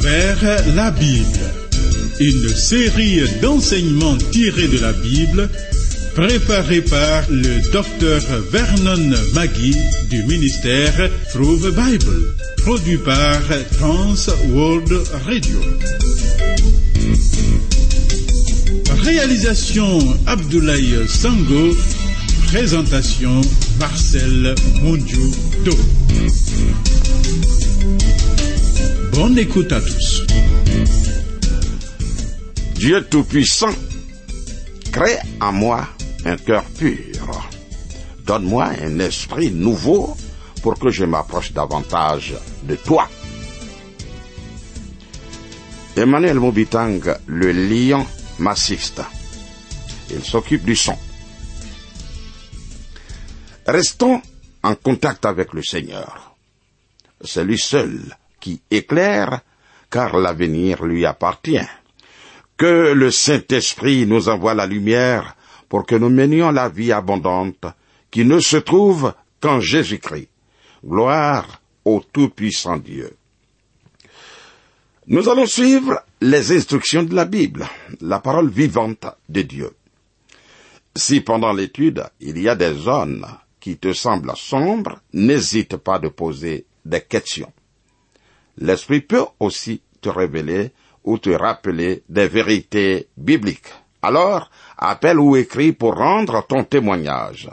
travers la Bible. Une série d'enseignements tirés de la Bible préparée par le docteur Vernon Maggie du ministère Through the Bible, produit par Trans World Radio. Réalisation Abdoulaye Sango, présentation Marcel Mondiou-Do. Bonne écoute à tous. Dieu Tout-Puissant, crée en moi un cœur pur. Donne-moi un esprit nouveau pour que je m'approche davantage de toi. Emmanuel Mobitang, le lion massiste. Il s'occupe du son. Restons en contact avec le Seigneur. C'est lui seul qui éclaire, car l'avenir lui appartient. Que le Saint-Esprit nous envoie la lumière pour que nous menions la vie abondante qui ne se trouve qu'en Jésus-Christ. Gloire au Tout-Puissant Dieu. Nous allons suivre les instructions de la Bible, la parole vivante de Dieu. Si pendant l'étude il y a des zones qui te semblent sombres, n'hésite pas de poser des questions. L'Esprit peut aussi te révéler ou te rappeler des vérités bibliques. Alors, appelle ou écris pour rendre ton témoignage.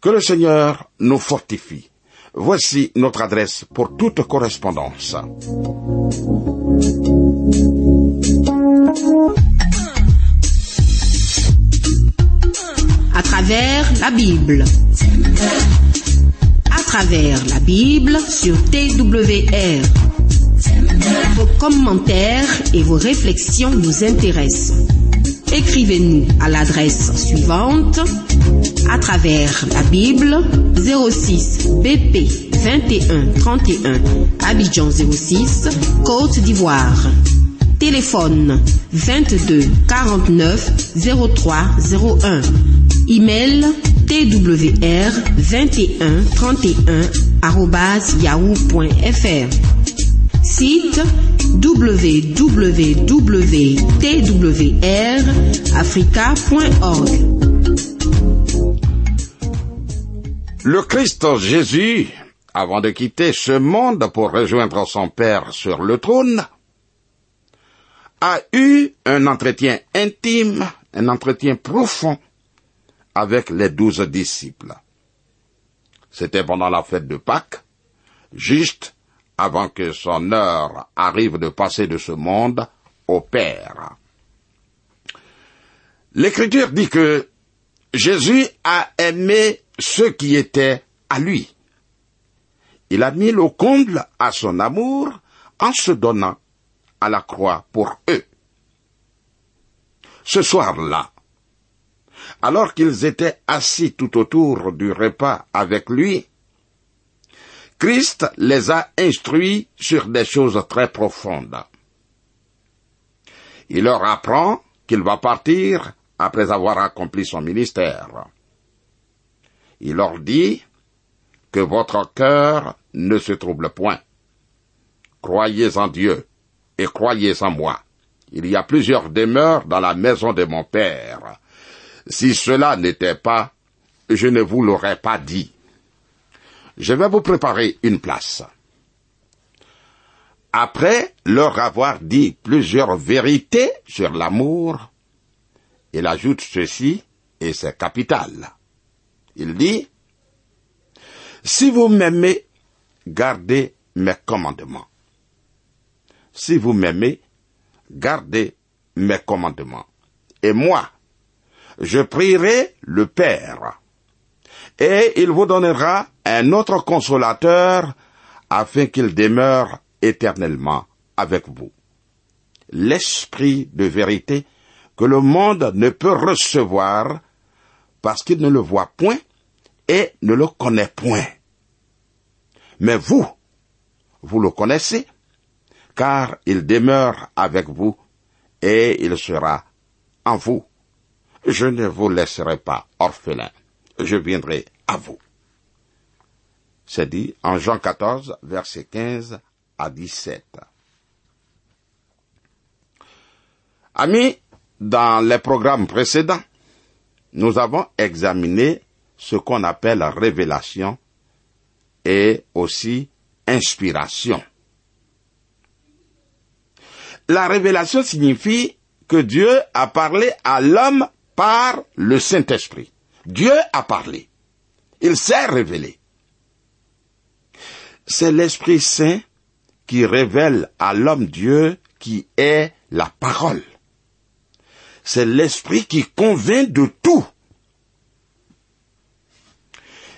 Que le Seigneur nous fortifie. Voici notre adresse pour toute correspondance. À travers la Bible. Travers la Bible sur TWR. Vos commentaires et vos réflexions nous intéressent. Écrivez-nous à l'adresse suivante à travers la Bible 06 BP 21 31 Abidjan 06 Côte d'Ivoire. Téléphone 22 49 03 01. Email twr 21 31 yahoo.fr. Site www.twrafrica.org. Le Christ Jésus, avant de quitter ce monde pour rejoindre son Père sur le trône, a eu un entretien intime, un entretien profond avec les douze disciples. C'était pendant la fête de Pâques, juste avant que son heure arrive de passer de ce monde au Père. L'Écriture dit que Jésus a aimé ceux qui étaient à lui. Il a mis le comble à son amour en se donnant à la croix pour eux. Ce soir-là, alors qu'ils étaient assis tout autour du repas avec lui, Christ les a instruits sur des choses très profondes. Il leur apprend qu'il va partir après avoir accompli son ministère. Il leur dit que votre cœur ne se trouble point. Croyez en Dieu et croyez en moi. Il y a plusieurs demeures dans la maison de mon Père. Si cela n'était pas, je ne vous l'aurais pas dit. Je vais vous préparer une place. Après leur avoir dit plusieurs vérités sur l'amour, il ajoute ceci, et c'est capital. Il dit, Si vous m'aimez, gardez mes commandements. Si vous m'aimez, gardez mes commandements. Et moi, je prierai le Père, et il vous donnera un autre consolateur afin qu'il demeure éternellement avec vous. L'esprit de vérité que le monde ne peut recevoir parce qu'il ne le voit point et ne le connaît point. Mais vous, vous le connaissez, car il demeure avec vous et il sera en vous. Je ne vous laisserai pas orphelin, je viendrai à vous. C'est dit en Jean 14, verset 15 à 17. Amis, dans les programmes précédents, nous avons examiné ce qu'on appelle révélation et aussi inspiration. La révélation signifie que Dieu a parlé à l'homme par le Saint-Esprit. Dieu a parlé. Il s'est révélé. C'est l'Esprit Saint qui révèle à l'homme Dieu qui est la parole. C'est l'Esprit qui convainc de tout.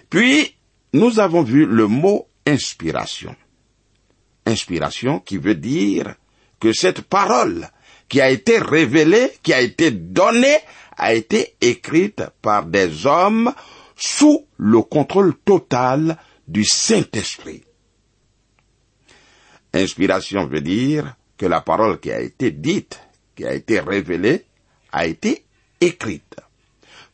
Puis, nous avons vu le mot inspiration. Inspiration qui veut dire que cette parole qui a été révélée, qui a été donnée, a été écrite par des hommes sous le contrôle total du Saint-Esprit. Inspiration veut dire que la parole qui a été dite, qui a été révélée, a été écrite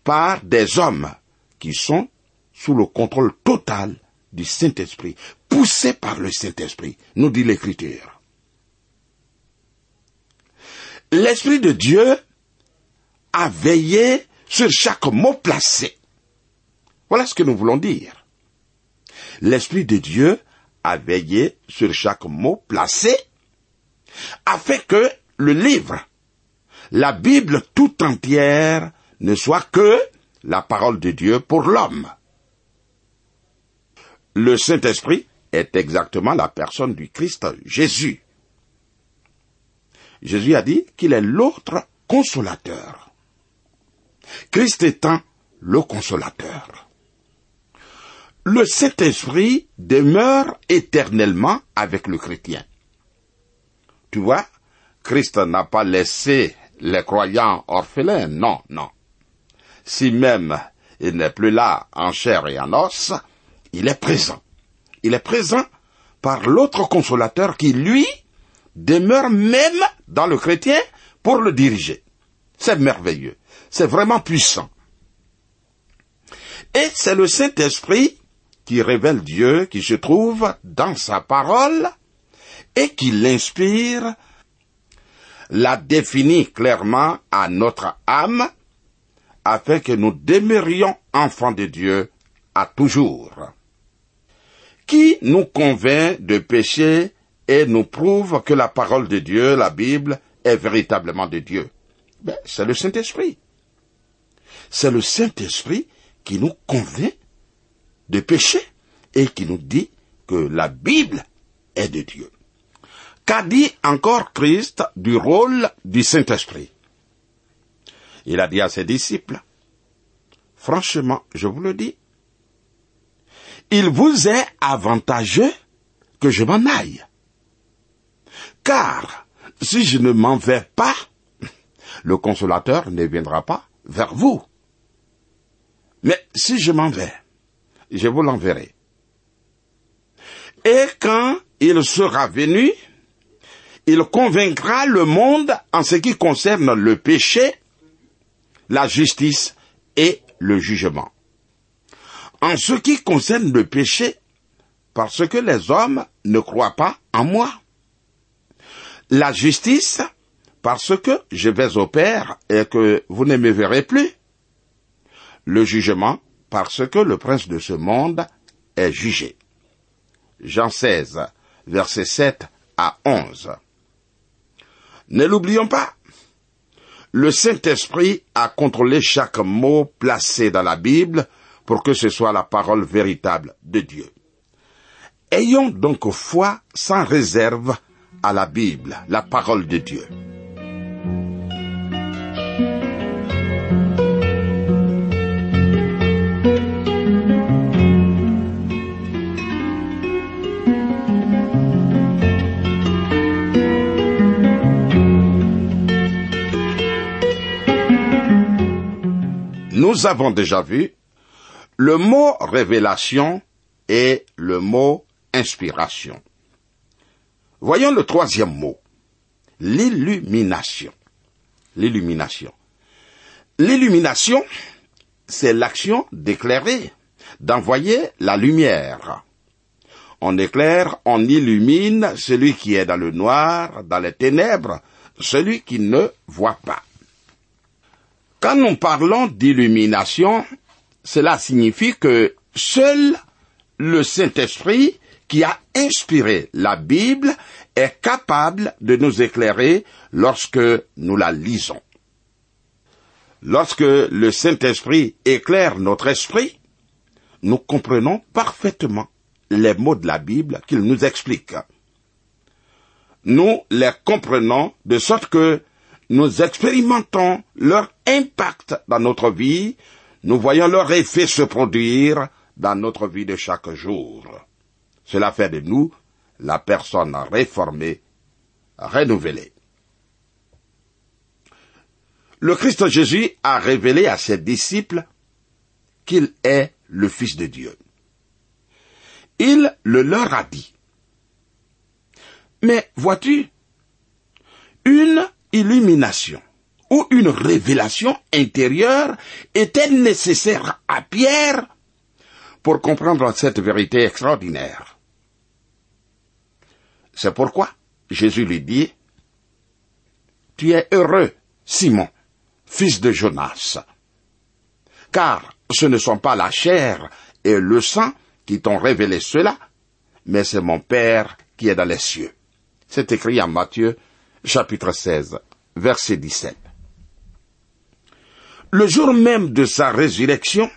par des hommes qui sont sous le contrôle total du Saint-Esprit, poussés par le Saint-Esprit, nous dit l'Écriture. L'Esprit de Dieu a veillé sur chaque mot placé. Voilà ce que nous voulons dire. L'Esprit de Dieu a veillé sur chaque mot placé afin que le livre, la Bible tout entière, ne soit que la parole de Dieu pour l'homme. Le Saint-Esprit est exactement la personne du Christ Jésus. Jésus a dit qu'il est l'autre consolateur. Christ étant le consolateur. Le Saint-Esprit demeure éternellement avec le chrétien. Tu vois, Christ n'a pas laissé les croyants orphelins, non, non. Si même il n'est plus là en chair et en os, il est présent. Il est présent par l'autre consolateur qui, lui, demeure même dans le chrétien pour le diriger. C'est merveilleux. C'est vraiment puissant. Et c'est le Saint-Esprit qui révèle Dieu, qui se trouve dans sa parole et qui l'inspire, la définit clairement à notre âme afin que nous demeurions enfants de Dieu à toujours. Qui nous convainc de péché et nous prouve que la parole de Dieu, la Bible, est véritablement de Dieu ben, C'est le Saint-Esprit. C'est le Saint-Esprit qui nous convainc de péché et qui nous dit que la Bible est de Dieu. Qu'a dit encore Christ du rôle du Saint-Esprit? Il a dit à ses disciples, franchement, je vous le dis, il vous est avantageux que je m'en aille. Car si je ne m'en vais pas, le consolateur ne viendra pas vers vous. Mais si je m'en vais, je vous l'enverrai. Et quand il sera venu, il convaincra le monde en ce qui concerne le péché, la justice et le jugement. En ce qui concerne le péché, parce que les hommes ne croient pas en moi. La justice, parce que je vais au Père et que vous ne me verrez plus. Le jugement, parce que le prince de ce monde est jugé. Jean 16, versets 7 à 11. Ne l'oublions pas. Le Saint-Esprit a contrôlé chaque mot placé dans la Bible pour que ce soit la parole véritable de Dieu. Ayons donc foi sans réserve à la Bible, la parole de Dieu. Nous avons déjà vu le mot révélation et le mot inspiration. Voyons le troisième mot, l'illumination. L'illumination. L'illumination, c'est l'action d'éclairer, d'envoyer la lumière. On éclaire, on illumine celui qui est dans le noir, dans les ténèbres, celui qui ne voit pas. Quand nous parlons d'illumination, cela signifie que seul le Saint-Esprit qui a inspiré la Bible est capable de nous éclairer lorsque nous la lisons. Lorsque le Saint-Esprit éclaire notre esprit, nous comprenons parfaitement les mots de la Bible qu'il nous explique. Nous les comprenons de sorte que nous expérimentons leur impact dans notre vie, nous voyons leur effet se produire dans notre vie de chaque jour. Cela fait de nous la personne réformée, renouvelée. Le Christ Jésus a révélé à ses disciples qu'il est le Fils de Dieu. Il le leur a dit. Mais vois-tu, une illumination ou une révélation intérieure était nécessaire à Pierre pour comprendre cette vérité extraordinaire. C'est pourquoi Jésus lui dit, Tu es heureux, Simon, fils de Jonas, car ce ne sont pas la chair et le sang qui t'ont révélé cela, mais c'est mon Père qui est dans les cieux. C'est écrit en Matthieu, chapitre 16, verset 17. Le jour même de sa résurrection,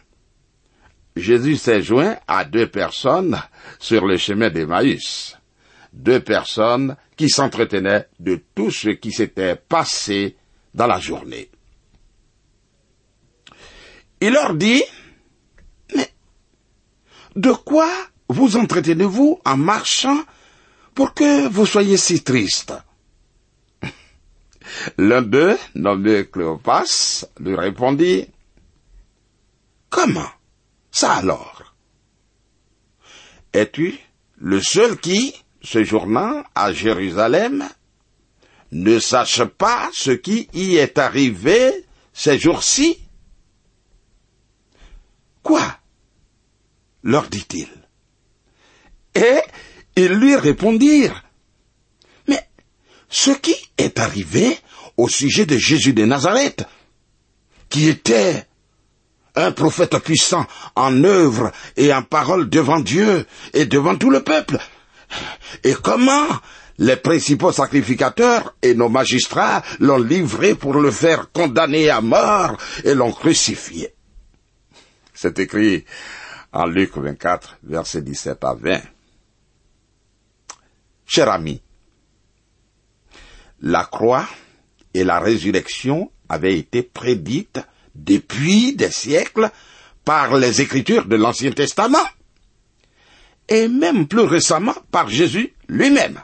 Jésus s'est joint à deux personnes sur le chemin d'Emmaüs. Deux personnes qui s'entretenaient de tout ce qui s'était passé dans la journée. Il leur dit, mais de quoi vous entretenez-vous en marchant pour que vous soyez si triste? L'un d'eux, nommé Cléopas, lui répondit, Comment Ça alors? Es-tu le seul qui, séjournant à Jérusalem, ne sache pas ce qui y est arrivé ces jours-ci Quoi? leur dit-il. Et ils lui répondirent, Mais ce qui est arrivé au sujet de Jésus de Nazareth, qui était un prophète puissant en œuvre et en parole devant Dieu et devant tout le peuple, et comment les principaux sacrificateurs et nos magistrats l'ont livré pour le faire condamner à mort et l'ont crucifié. C'est écrit en Luc 24, versets 17 à 20. Cher ami, la croix et la résurrection avaient été prédites depuis des siècles par les Écritures de l'Ancien Testament, et même plus récemment par Jésus lui-même.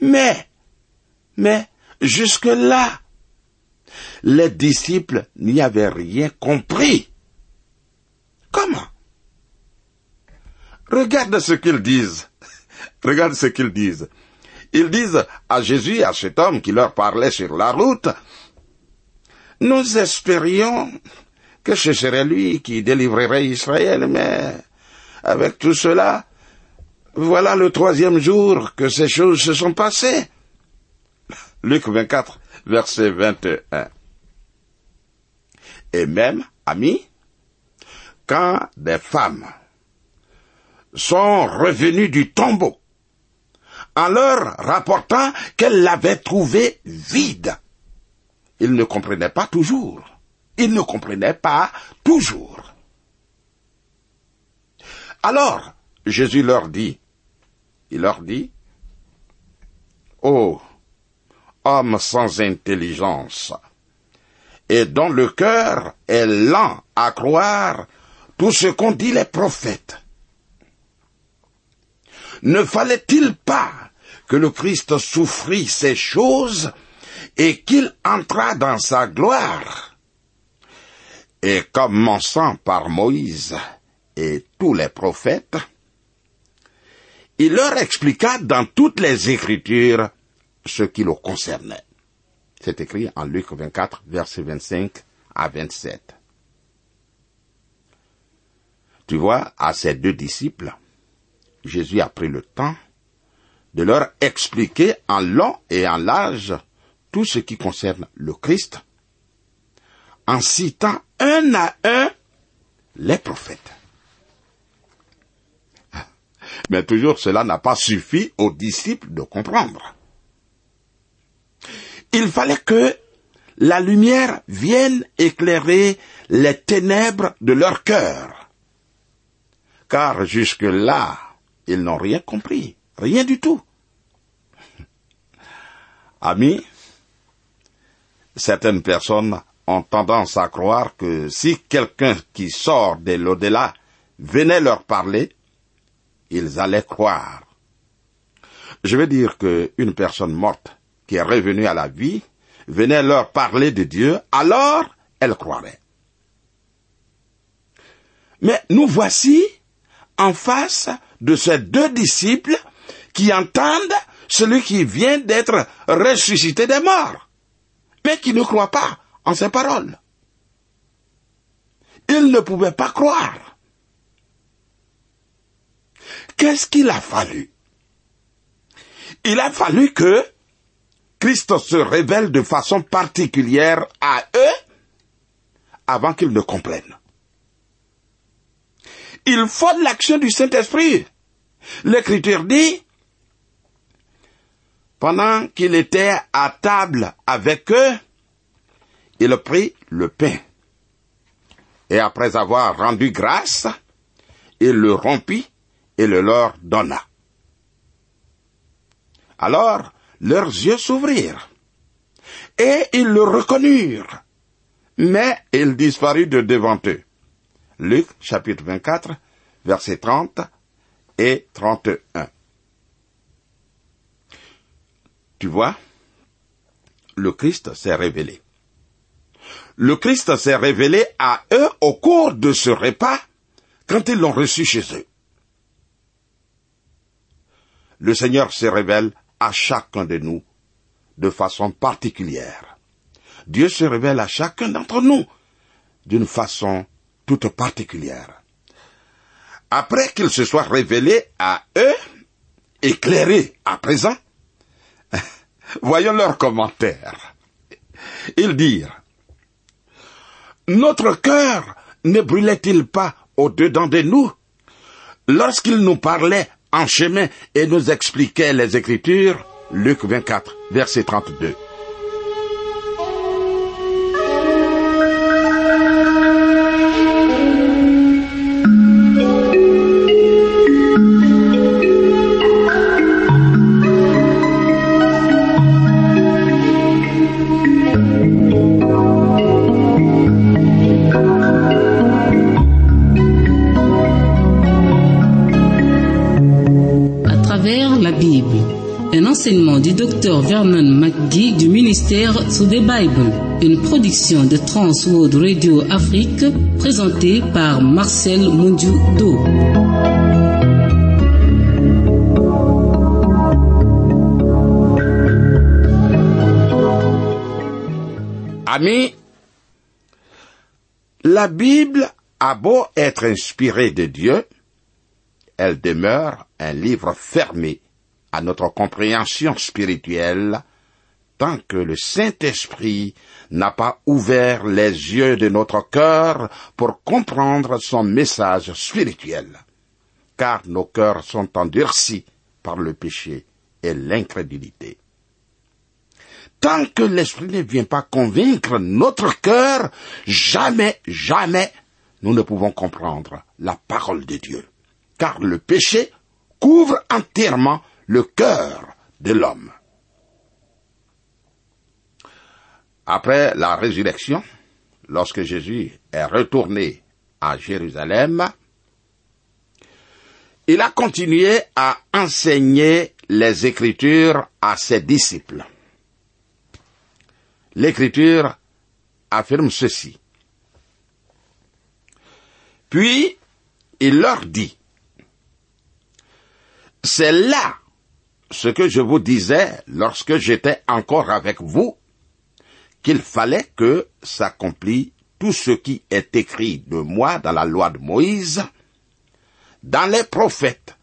Mais, mais, jusque-là, les disciples n'y avaient rien compris. Comment? Regarde ce qu'ils disent. Regarde ce qu'ils disent. Ils disent à Jésus, à cet homme qui leur parlait sur la route, nous espérions que ce serait lui qui délivrerait Israël, mais avec tout cela, voilà le troisième jour que ces choses se sont passées. Luc 24, verset 21 et même, amis, quand des femmes sont revenues du tombeau en leur rapportant qu'elles l'avaient trouvé vide. Ils ne comprenaient pas toujours. Ils ne comprenaient pas toujours. Alors, Jésus leur dit, il leur dit, Oh, homme sans intelligence, et dont le cœur est lent à croire tout ce qu'ont dit les prophètes. Ne fallait-il pas que le Christ souffrit ces choses et qu'il entra dans sa gloire? Et commençant par Moïse et tous les prophètes, il leur expliqua dans toutes les Écritures ce qui le concernait. C'est écrit en Luc 24, versets 25 à 27. Tu vois, à ces deux disciples, Jésus a pris le temps de leur expliquer en long et en large tout ce qui concerne le Christ, en citant un à un les prophètes. Mais toujours cela n'a pas suffi aux disciples de comprendre. Il fallait que la lumière vienne éclairer les ténèbres de leur cœur. Car jusque-là, ils n'ont rien compris, rien du tout. Amis, certaines personnes ont tendance à croire que si quelqu'un qui sort de l'au-delà venait leur parler, ils allaient croire. Je veux dire qu'une personne morte qui est revenue à la vie venait leur parler de Dieu, alors elle croirait. Mais nous voici en face de ces deux disciples qui entendent celui qui vient d'être ressuscité des morts, mais qui ne croient pas en ses paroles. Ils ne pouvaient pas croire. Qu'est-ce qu'il a fallu? Il a fallu que Christ se révèle de façon particulière à eux avant qu'ils ne comprennent. Il faut l'action du Saint-Esprit. L'Écriture dit, pendant qu'il était à table avec eux, il prit le pain. Et après avoir rendu grâce, il le rompit et le leur donna. Alors, leurs yeux s'ouvrirent, et ils le reconnurent, mais il disparut de devant eux. Luc chapitre 24, versets 30 et 31. Tu vois, le Christ s'est révélé. Le Christ s'est révélé à eux au cours de ce repas quand ils l'ont reçu chez eux. Le Seigneur se révèle à chacun de nous de façon particulière. Dieu se révèle à chacun d'entre nous d'une façon toute particulière. Après qu'il se soit révélé à eux, éclairé à présent, voyons leurs commentaires. Ils dirent, Notre cœur ne brûlait-il pas au-dedans de nous lorsqu'il nous parlait en chemin et nous expliquait les Écritures, Luc 24, verset 32. Vernon McGee du ministère sous the Bible. Une production de Trans World Radio Afrique présentée par Marcel Mondiou-Do. Amis, la Bible a beau être inspirée de Dieu, elle demeure un livre fermé à notre compréhension spirituelle tant que le Saint-Esprit n'a pas ouvert les yeux de notre cœur pour comprendre son message spirituel, car nos cœurs sont endurcis par le péché et l'incrédulité. Tant que l'Esprit ne vient pas convaincre notre cœur, jamais, jamais, nous ne pouvons comprendre la parole de Dieu car le péché couvre entièrement le cœur de l'homme. Après la résurrection, lorsque Jésus est retourné à Jérusalem, il a continué à enseigner les Écritures à ses disciples. L'Écriture affirme ceci. Puis, il leur dit, c'est là ce que je vous disais lorsque j'étais encore avec vous, qu'il fallait que s'accomplît tout ce qui est écrit de moi dans la loi de Moïse, dans les prophètes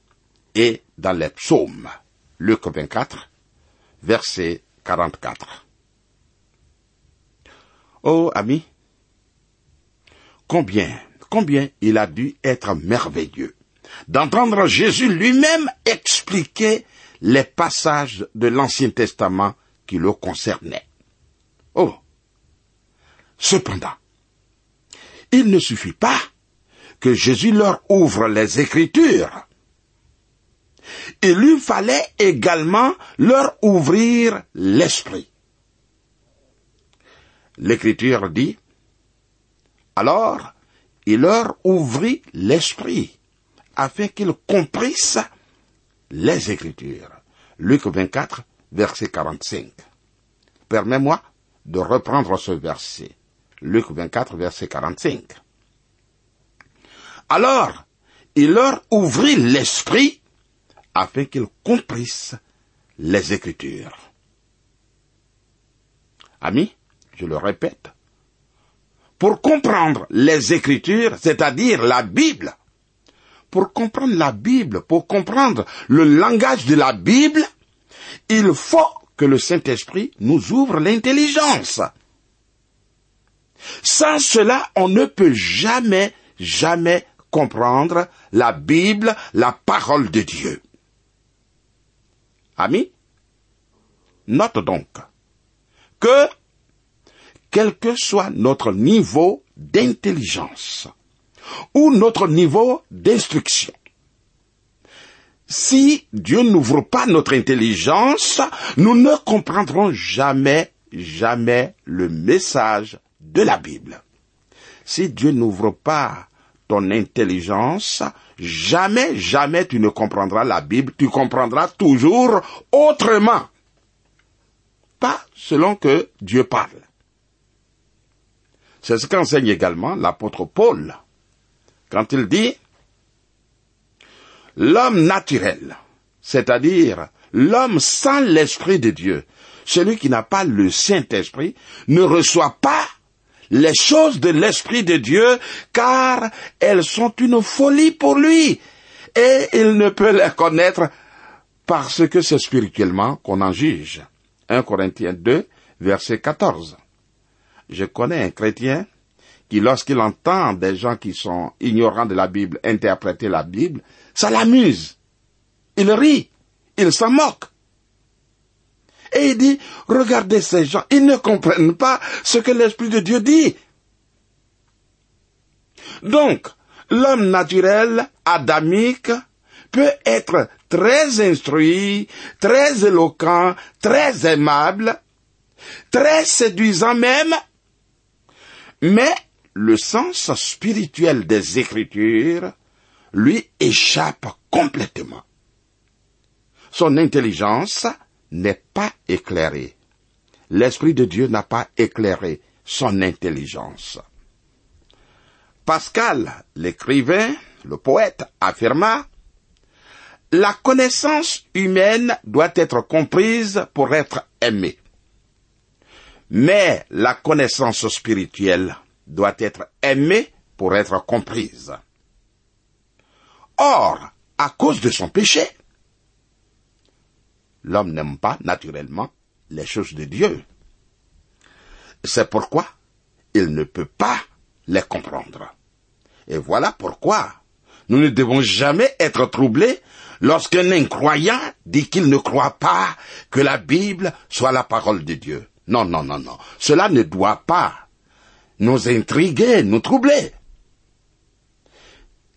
et dans les psaumes. Luc 24, verset 44. Oh, ami, combien, combien il a dû être merveilleux d'entendre Jésus lui-même expliquer les passages de l'Ancien Testament qui le concernaient. Oh. Cependant, il ne suffit pas que Jésus leur ouvre les Écritures. Il lui fallait également leur ouvrir l'esprit. L'Écriture dit, alors il leur ouvrit l'esprit afin qu'ils comprissent les Écritures. Luc 24, verset 45. Permets-moi de reprendre ce verset. Luc 24, verset 45. Alors, il leur ouvrit l'esprit afin qu'ils comprissent les Écritures. Amis, je le répète, pour comprendre les Écritures, c'est-à-dire la Bible, pour comprendre la Bible, pour comprendre le langage de la Bible, il faut que le Saint-Esprit nous ouvre l'intelligence. Sans cela, on ne peut jamais, jamais comprendre la Bible, la parole de Dieu. Amis, note donc que, quel que soit notre niveau d'intelligence, ou notre niveau d'instruction. Si Dieu n'ouvre pas notre intelligence, nous ne comprendrons jamais, jamais le message de la Bible. Si Dieu n'ouvre pas ton intelligence, jamais, jamais tu ne comprendras la Bible, tu comprendras toujours autrement. Pas selon que Dieu parle. C'est ce qu'enseigne également l'apôtre Paul quand il dit l'homme naturel, c'est-à-dire l'homme sans l'Esprit de Dieu, celui qui n'a pas le Saint-Esprit, ne reçoit pas les choses de l'Esprit de Dieu, car elles sont une folie pour lui, et il ne peut les connaître parce que c'est spirituellement qu'on en juge. 1 Corinthiens 2, verset 14. Je connais un chrétien qui, lorsqu'il entend des gens qui sont ignorants de la Bible interpréter la Bible, ça l'amuse. Il rit, il s'en moque. Et il dit, regardez ces gens, ils ne comprennent pas ce que l'Esprit de Dieu dit. Donc, l'homme naturel, adamique, peut être très instruit, très éloquent, très aimable, très séduisant même, mais le sens spirituel des Écritures lui échappe complètement. Son intelligence n'est pas éclairée. L'Esprit de Dieu n'a pas éclairé son intelligence. Pascal, l'écrivain, le poète, affirma La connaissance humaine doit être comprise pour être aimée. Mais la connaissance spirituelle doit être aimée pour être comprise. Or, à cause de son péché, l'homme n'aime pas naturellement les choses de Dieu. C'est pourquoi il ne peut pas les comprendre. Et voilà pourquoi nous ne devons jamais être troublés lorsqu'un incroyant dit qu'il ne croit pas que la Bible soit la parole de Dieu. Non, non, non, non. Cela ne doit pas nous intriguer, nous troubler.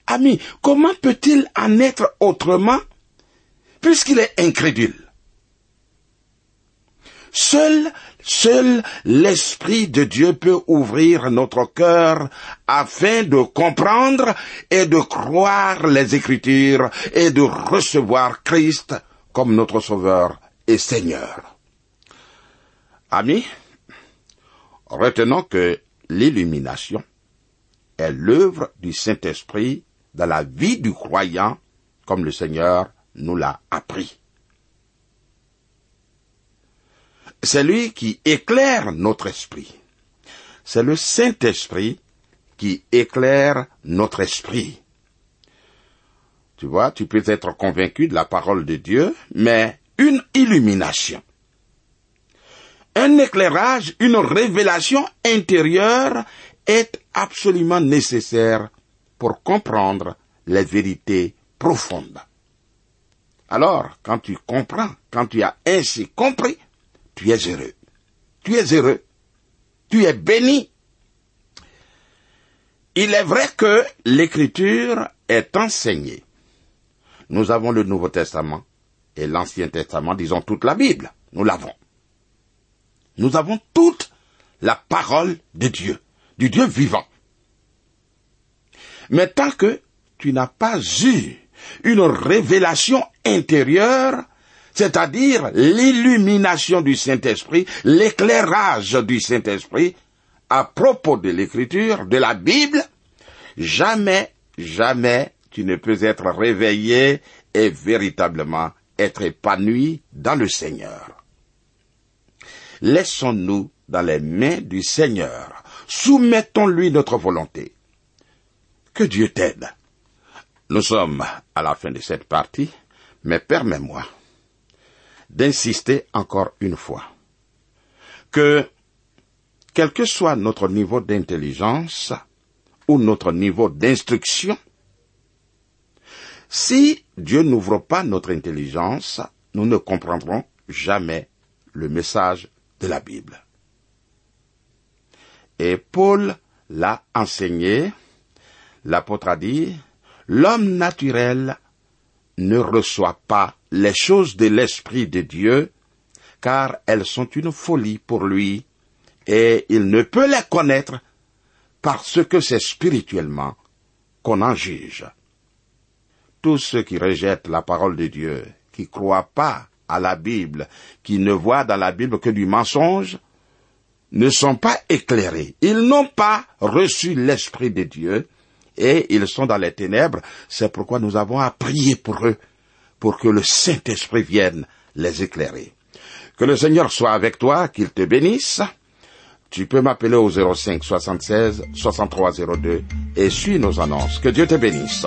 Ami, comment peut-il en être autrement puisqu'il est incrédule? Seul, seul l'Esprit de Dieu peut ouvrir notre cœur afin de comprendre et de croire les Écritures et de recevoir Christ comme notre Sauveur et Seigneur. Amis, retenons que l'illumination est l'œuvre du Saint-Esprit dans la vie du croyant, comme le Seigneur nous l'a appris. C'est lui qui éclaire notre esprit. C'est le Saint-Esprit qui éclaire notre esprit. Tu vois, tu peux être convaincu de la parole de Dieu, mais une illumination. Un éclairage, une révélation intérieure est absolument nécessaire pour comprendre les vérités profondes. Alors, quand tu comprends, quand tu as ainsi compris, tu es heureux. Tu es heureux. Tu es béni. Il est vrai que l'écriture est enseignée. Nous avons le Nouveau Testament et l'Ancien Testament, disons toute la Bible. Nous l'avons. Nous avons toute la parole de Dieu, du Dieu vivant. Mais tant que tu n'as pas eu une révélation intérieure, c'est-à-dire l'illumination du Saint-Esprit, l'éclairage du Saint-Esprit, à propos de l'écriture, de la Bible, jamais, jamais tu ne peux être réveillé et véritablement être épanoui dans le Seigneur. Laissons-nous dans les mains du Seigneur. Soumettons-lui notre volonté. Que Dieu t'aide. Nous sommes à la fin de cette partie, mais permets-moi d'insister encore une fois que, quel que soit notre niveau d'intelligence ou notre niveau d'instruction, si Dieu n'ouvre pas notre intelligence, nous ne comprendrons jamais le message de la Bible. Et Paul l'a enseigné, l'apôtre a dit, l'homme naturel ne reçoit pas les choses de l'Esprit de Dieu, car elles sont une folie pour lui, et il ne peut les connaître parce que c'est spirituellement qu'on en juge. Tous ceux qui rejettent la parole de Dieu, qui croient pas à la Bible, qui ne voient dans la Bible que du mensonge, ne sont pas éclairés. Ils n'ont pas reçu l'Esprit de Dieu, et ils sont dans les ténèbres. C'est pourquoi nous avons à prier pour eux, pour que le Saint-Esprit vienne les éclairer. Que le Seigneur soit avec toi, qu'il te bénisse. Tu peux m'appeler au 05 76 63 02 et suis nos annonces. Que Dieu te bénisse.